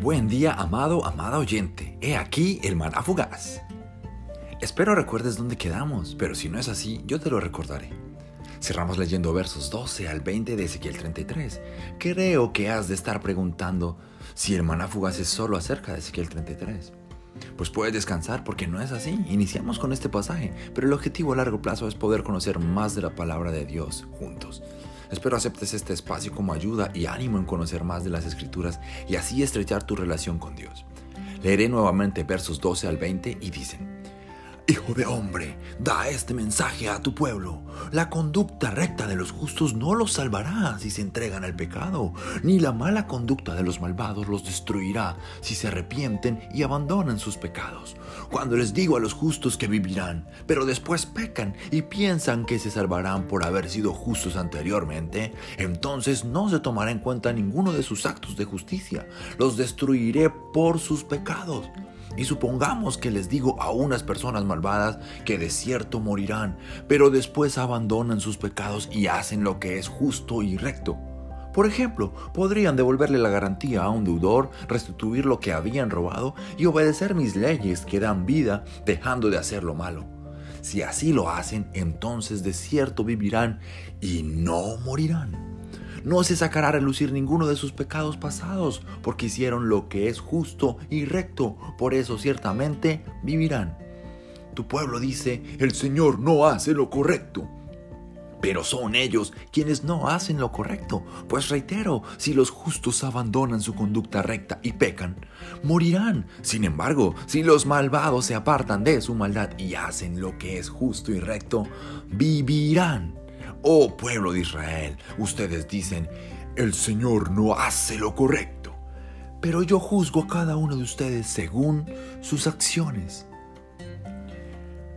Buen día, amado, amada oyente. He aquí el maná fugaz. Espero recuerdes dónde quedamos, pero si no es así, yo te lo recordaré. Cerramos leyendo versos 12 al 20 de Ezequiel 33. Creo que has de estar preguntando si el maná fugaz es solo acerca de Ezequiel 33. Pues puedes descansar porque no es así. Iniciamos con este pasaje, pero el objetivo a largo plazo es poder conocer más de la palabra de Dios juntos. Espero aceptes este espacio como ayuda y ánimo en conocer más de las escrituras y así estrechar tu relación con Dios. Leeré nuevamente versos 12 al 20 y dicen, Hijo de hombre, da este mensaje a tu pueblo. La conducta recta de los justos no los salvará si se entregan al pecado, ni la mala conducta de los malvados los destruirá si se arrepienten y abandonan sus pecados. Cuando les digo a los justos que vivirán, pero después pecan y piensan que se salvarán por haber sido justos anteriormente, entonces no se tomará en cuenta ninguno de sus actos de justicia. Los destruiré por sus pecados. Y supongamos que les digo a unas personas malvadas que de cierto morirán, pero después abandonan sus pecados y hacen lo que es justo y recto. Por ejemplo, podrían devolverle la garantía a un deudor, restituir lo que habían robado y obedecer mis leyes que dan vida dejando de hacer lo malo. Si así lo hacen, entonces de cierto vivirán y no morirán no se sacará a relucir ninguno de sus pecados pasados, porque hicieron lo que es justo y recto, por eso ciertamente vivirán. Tu pueblo dice, el Señor no hace lo correcto. Pero son ellos quienes no hacen lo correcto, pues reitero, si los justos abandonan su conducta recta y pecan, morirán. Sin embargo, si los malvados se apartan de su maldad y hacen lo que es justo y recto, vivirán. Oh pueblo de Israel, ustedes dicen, el Señor no hace lo correcto, pero yo juzgo a cada uno de ustedes según sus acciones.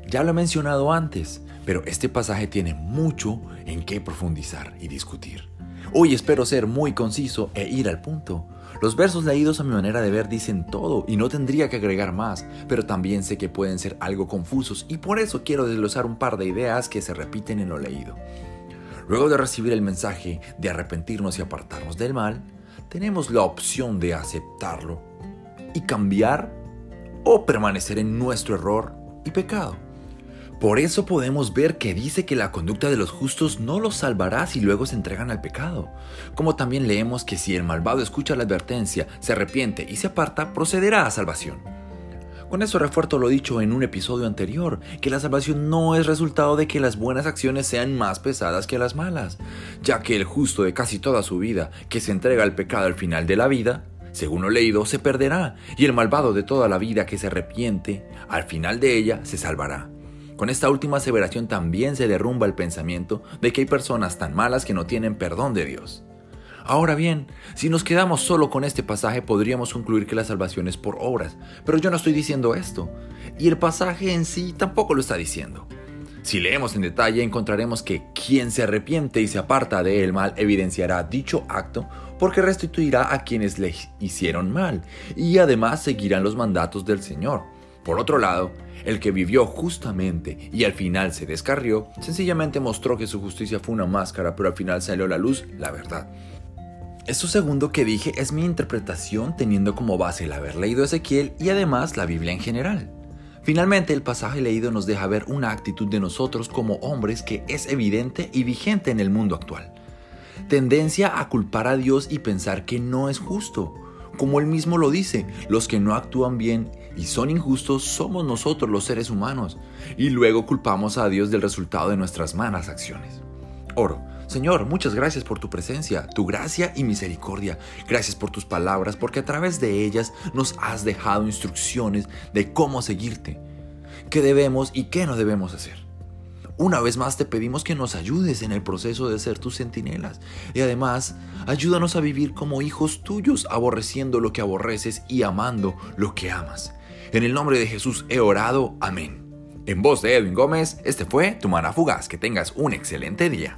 Ya lo he mencionado antes, pero este pasaje tiene mucho en qué profundizar y discutir. Hoy espero ser muy conciso e ir al punto. Los versos leídos a mi manera de ver dicen todo y no tendría que agregar más, pero también sé que pueden ser algo confusos y por eso quiero desglosar un par de ideas que se repiten en lo leído. Luego de recibir el mensaje de arrepentirnos y apartarnos del mal, tenemos la opción de aceptarlo y cambiar o permanecer en nuestro error y pecado. Por eso podemos ver que dice que la conducta de los justos no los salvará si luego se entregan al pecado. Como también leemos que si el malvado escucha la advertencia, se arrepiente y se aparta, procederá a salvación. Con eso refuerzo lo dicho en un episodio anterior, que la salvación no es resultado de que las buenas acciones sean más pesadas que las malas, ya que el justo de casi toda su vida, que se entrega al pecado al final de la vida, según lo leído, se perderá, y el malvado de toda la vida que se arrepiente, al final de ella, se salvará. Con esta última aseveración también se derrumba el pensamiento de que hay personas tan malas que no tienen perdón de Dios. Ahora bien, si nos quedamos solo con este pasaje podríamos concluir que la salvación es por obras, pero yo no estoy diciendo esto, y el pasaje en sí tampoco lo está diciendo. Si leemos en detalle encontraremos que quien se arrepiente y se aparta del mal evidenciará dicho acto porque restituirá a quienes le hicieron mal y además seguirán los mandatos del Señor. Por otro lado, el que vivió justamente y al final se descarrió, sencillamente mostró que su justicia fue una máscara, pero al final salió a la luz la verdad. Esto segundo que dije es mi interpretación teniendo como base el haber leído Ezequiel y además la Biblia en general. Finalmente, el pasaje leído nos deja ver una actitud de nosotros como hombres que es evidente y vigente en el mundo actual. Tendencia a culpar a Dios y pensar que no es justo. Como él mismo lo dice, los que no actúan bien y son injustos somos nosotros los seres humanos, y luego culpamos a Dios del resultado de nuestras malas acciones. Oro, Señor, muchas gracias por tu presencia, tu gracia y misericordia. Gracias por tus palabras, porque a través de ellas nos has dejado instrucciones de cómo seguirte, qué debemos y qué no debemos hacer. Una vez más te pedimos que nos ayudes en el proceso de ser tus centinelas y además ayúdanos a vivir como hijos tuyos, aborreciendo lo que aborreces y amando lo que amas. En el nombre de Jesús he orado. Amén. En voz de Edwin Gómez, este fue Tu Mana Fugaz. Que tengas un excelente día.